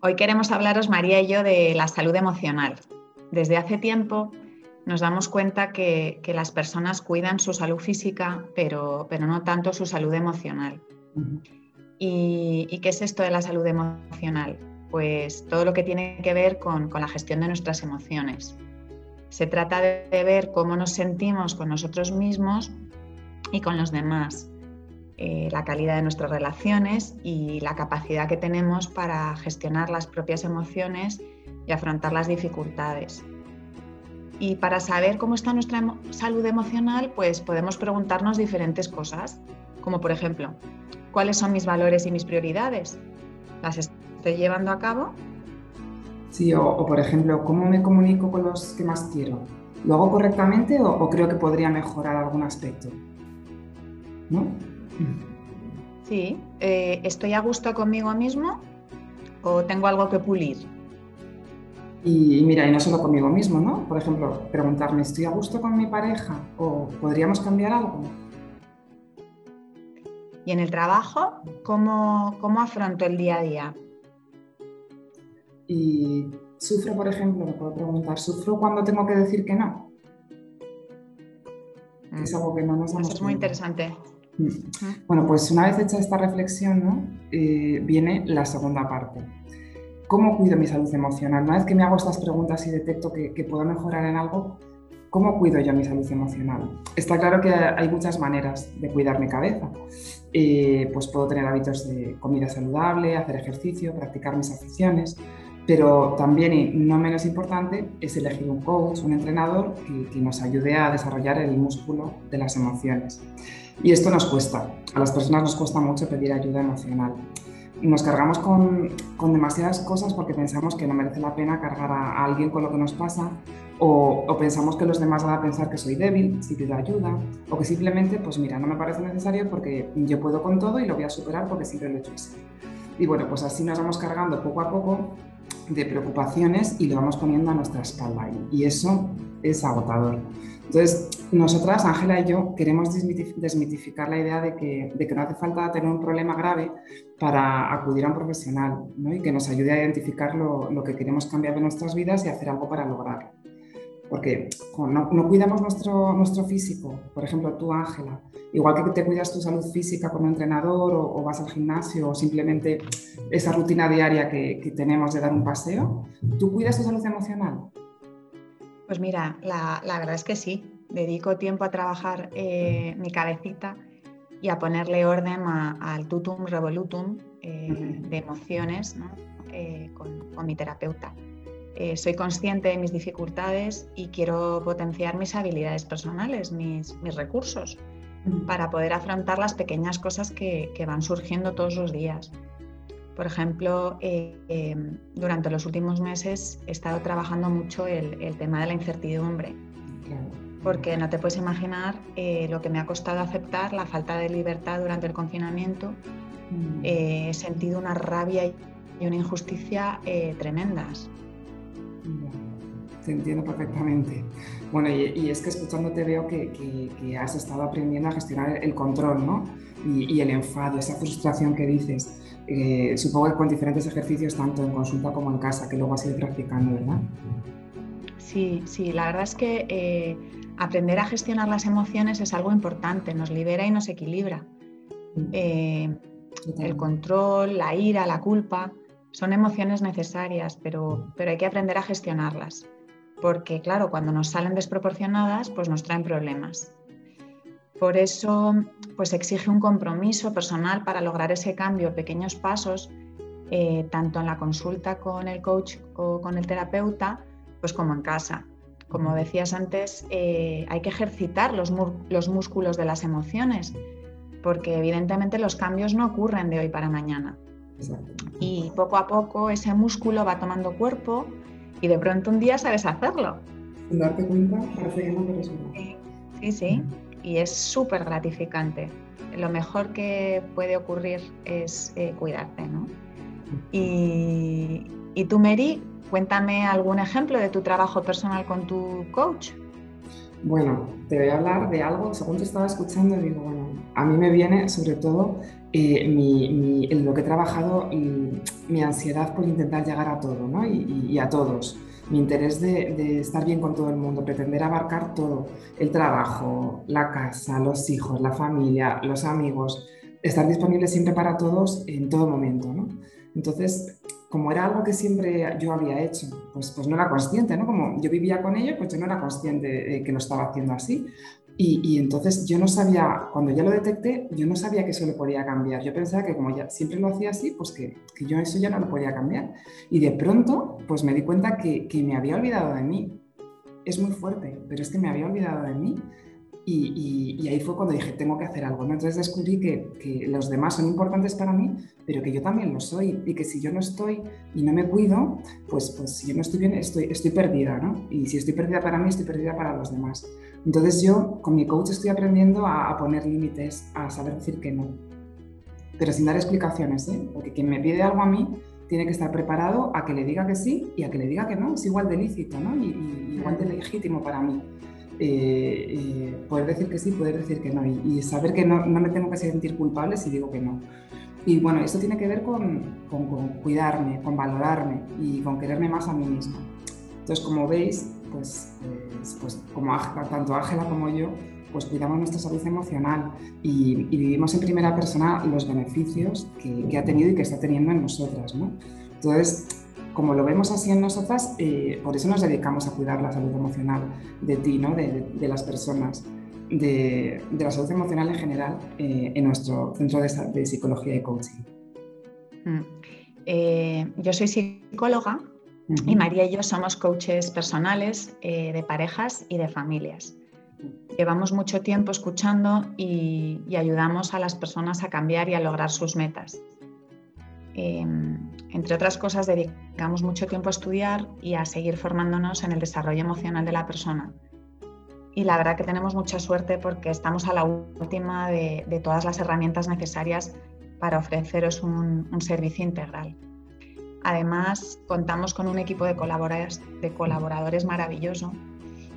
Hoy queremos hablaros, María y yo, de la salud emocional. Desde hace tiempo nos damos cuenta que, las personas cuidan su salud física, pero, pero, no tanto su salud emocional. ¿Y, qué es esto de la salud emocional? Pues todo lo que tiene que ver con, con la gestión de nuestras emociones. Se trata de ver cómo nos sentimos con nosotros mismos y con los demás eh, la calidad de nuestras relaciones y la capacidad que tenemos para gestionar las propias emociones y afrontar las dificultades. Y para saber cómo está nuestra salud emocional, pues podemos preguntarnos diferentes cosas, como por ejemplo, ¿cuáles son mis valores y mis prioridades? ¿Las estoy llevando a cabo? Sí, o, por ejemplo, ¿cómo me comunico con los que más quiero? ¿Lo hago correctamente o, o creo que podría mejorar algún aspecto? ¿No? Sí, eh, ¿estoy a gusto conmigo mismo o tengo algo que pulir? Y, mira, y no solo conmigo mismo, ¿no? Por ejemplo, preguntarme, ¿estoy a gusto con mi pareja o podríamos cambiar algo? Y en el trabajo, ¿cómo, cómo afronto el día a día? Y sufro, por ejemplo, me puedo preguntar, ¿sufro cuando tengo que decir que no? es algo que no nos damos Eso es muy interesante. Bueno, pues una vez hecha esta reflexión, eh, viene la segunda parte. ¿Cómo cuido mi salud emocional? Una vez que me hago estas preguntas y detecto que, puedo mejorar en algo, ¿cómo cuido yo mi salud emocional? Está claro que hay muchas maneras de cuidar mi cabeza. Eh, pues puedo tener hábitos de comida saludable, hacer ejercicio, practicar mis aficiones, pero también, y no menos importante, es elegir un coach, un entrenador que nos ayude a desarrollar el músculo de las emociones. Y esto nos cuesta, a las personas nos cuesta mucho pedir ayuda emocional. Nos cargamos con, con demasiadas cosas porque pensamos que no merece la pena cargar a, alguien con lo que nos pasa o, o, pensamos que los demás van a pensar que soy débil si pido ayuda o que simplemente, pues mira, no me parece necesario porque yo puedo con todo y lo voy a superar porque siempre lo he hecho así. Y bueno, pues así nos vamos cargando poco a poco de preocupaciones y lo vamos poniendo a nuestra espalda y eso es agotador. Entonces, nosotras, Ángela y yo, queremos desmitificar la idea de que, no hace falta tener un problema grave para acudir a un profesional y que nos ayude a identificar lo, que queremos cambiar de nuestras vidas y hacer algo para lograrlo. Porque no, no, cuidamos nuestro, nuestro físico, por ejemplo, tú, Ángela, igual que te cuidas tu salud física como entrenador o, vas al gimnasio o simplemente esa rutina diaria que, que tenemos de dar un paseo, ¿tú cuidas tu salud emocional? Pues mira, la, verdad es que sí. Dedico tiempo a trabajar eh, mi cabecita y a ponerle orden al tutum revolutum eh, de emociones eh, con, mi terapeuta. soy consciente de mis dificultades y quiero potenciar mis habilidades personales, mis, recursos, para poder afrontar las pequeñas cosas que van surgiendo todos los días. Por ejemplo, eh, em, durante los últimos meses he estado trabajando mucho el, tema de la incertidumbre, porque no te puedes imaginar eh, lo que me ha costado aceptar la falta de libertad durante el confinamiento. Mm. Eh, he sentido una rabia y una injusticia tremendas. Te entiendo perfectamente. Bueno, y, es que escuchándote veo que, has estado aprendiendo a gestionar el control, ¿no? Y, y el enfado, esa frustración que dices. Eh, supongo que con diferentes ejercicios, tanto en consulta como en casa, que luego has ido practicando, ¿verdad? Sí, sí, la verdad es que eh, aprender a gestionar las emociones es algo importante, nos libera y nos equilibra. Eh, el control, la ira, la culpa, son emociones necesarias, pero, pero hay que aprender a gestionarlas, porque claro, cuando nos salen desproporcionadas, pues nos traen problemas. Por eso, pues exige un compromiso personal para lograr ese cambio, pequeños pasos, eh, tanto en la consulta con el coach o con el terapeuta, pues como en casa. Como decías antes, eh, hay que ejercitar los, los músculos de las emociones, porque evidentemente los cambios no ocurren de hoy para mañana. Y poco a poco ese músculo va tomando cuerpo y de pronto un día sabes hacerlo. Sin darte cuenta, parece Sí, sí, y es súper gratificante. Lo mejor que puede ocurrir es eh, cuidarte, ¿no? Y, y tú, Mary, cuéntame algún ejemplo de tu trabajo personal con tu coach. Bueno, te voy a hablar de algo, según te estaba escuchando, digo, bueno, a mí me viene sobre todo eh, mi, lo que he trabajado, y, mi ansiedad por intentar llegar a todo, ¿no? y, a todos. Mi interés de, de, estar bien con todo el mundo, pretender abarcar todo, el trabajo, la casa, los hijos, la familia, los amigos, estar disponible siempre para todos en todo momento, ¿no? Entonces, como era algo que siempre yo había hecho, pues, pues no era consciente, ¿no? Como yo vivía con ello, pues yo no era consciente de que lo estaba haciendo así. Y, entonces yo no sabía, cuando ya lo detecté, yo no sabía que eso lo podía cambiar. Yo pensaba que como ya siempre lo hacía así, pues que, que yo eso ya no lo podía cambiar. Y de pronto, pues me di cuenta que, que me había olvidado de mí. Es muy fuerte, pero es que me había olvidado de mí y, ahí fue cuando dije, tengo que hacer algo. Entonces descubrí que, que, los demás son importantes para mí, pero que yo también lo soy. Y que si yo no estoy y no me cuido, pues, pues si yo no estoy bien, estoy, estoy perdida. ¿no? Y si estoy perdida para mí, estoy perdida para los demás. Entonces yo con mi coach estoy aprendiendo a, a poner límites, a saber decir que no. Pero sin dar explicaciones, ¿eh? porque quien me pide algo a mí tiene que estar preparado a que le diga que sí y a que le diga que no. Es igual de lícito ¿no? y, y igual de legítimo para mí. Eh, eh, poder decir que sí, poder decir que no y, saber que no, no, me tengo que sentir culpable si digo que no. Y bueno, esto tiene que ver con, con, cuidarme, con valorarme y con quererme más a mí misma. Entonces, como veis, pues, pues, pues como tanto Ángela como yo, pues cuidamos nuestra salud emocional y, y, vivimos en primera persona los beneficios que, que, ha tenido y que está teniendo en nosotras. ¿no? Entonces, como lo vemos así en nosotras, eh, por eso nos dedicamos a cuidar la salud emocional de ti, ¿no? de, las personas, de, la salud emocional en general eh, en nuestro centro de, psicología y coaching. Mm. Eh, yo soy psicóloga y María y yo somos coaches personales de parejas y de familias. Llevamos mucho tiempo escuchando y, y ayudamos a las personas a cambiar y a lograr sus metas. Em, entre otras cosas, dedicamos mucho tiempo a estudiar y a seguir formándonos en el desarrollo emocional de la persona. Y la verdad que tenemos mucha suerte porque estamos a la última de, todas las herramientas necesarias para ofreceros un, servicio integral. Además, contamos con un equipo de colaboradores, maravilloso,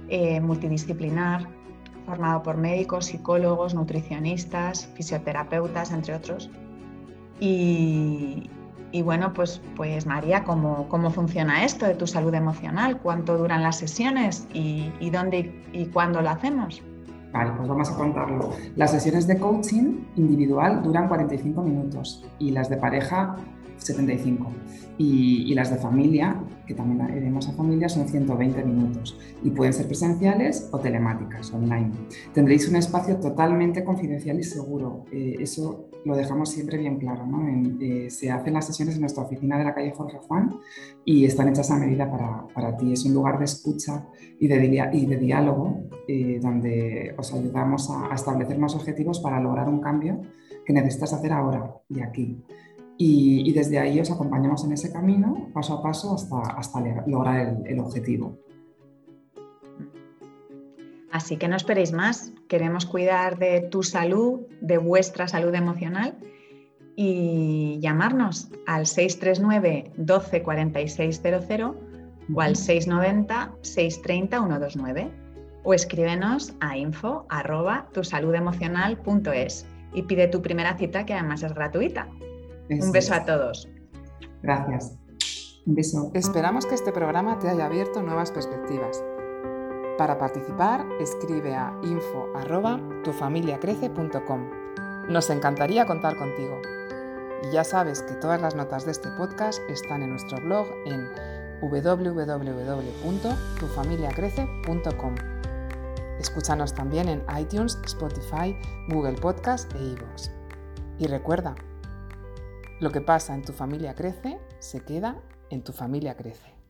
eh, multidisciplinar, formado por médicos, psicólogos, nutricionistas, fisioterapeutas, entre otros, y, bueno, pues, pues María, ¿cómo, ¿cómo funciona esto de tu salud emocional? ¿Cuánto duran las sesiones y, y dónde y cuándo lo hacemos? Vale, pues vamos a contarlo. Las sesiones de coaching individual duran 45 minutos y las de pareja 75. Y, las de familia, que también iremos a familia, son 120 minutos y pueden ser presenciales o telemáticas, online. Tendréis un espacio totalmente confidencial y seguro. Eh, eso lo dejamos siempre bien claro. ¿no? Eh, se hacen las sesiones en nuestra oficina de la calle Jorge Juan y están hechas a medida para, para ti. Es un lugar de escucha y de, y de diálogo eh, donde os ayudamos a, a establecer más objetivos para lograr un cambio que necesitas hacer ahora y aquí. Y, desde ahí os acompañamos en ese camino, paso a paso, hasta, hasta lograr el, objetivo. Así que no esperéis más, queremos cuidar de tu salud, de vuestra salud emocional y llamarnos al 639 12 46 00 o al 690 630 129 o escríbenos a info arroba tusaludemocional.es y pide tu primera cita que además es gratuita. Un beso a todos. Gracias. Un beso. Esperamos que este programa te haya abierto nuevas perspectivas. Para participar, escribe a info@tufamiliacrece.com. Nos encantaría contar contigo. Y ya sabes que todas las notas de este podcast están en nuestro blog en www.tufamiliacrece.com. Escúchanos también en iTunes, Spotify, Google Podcast e iVoox. Y recuerda, lo que pasa en tu familia crece, se queda en tu familia crece.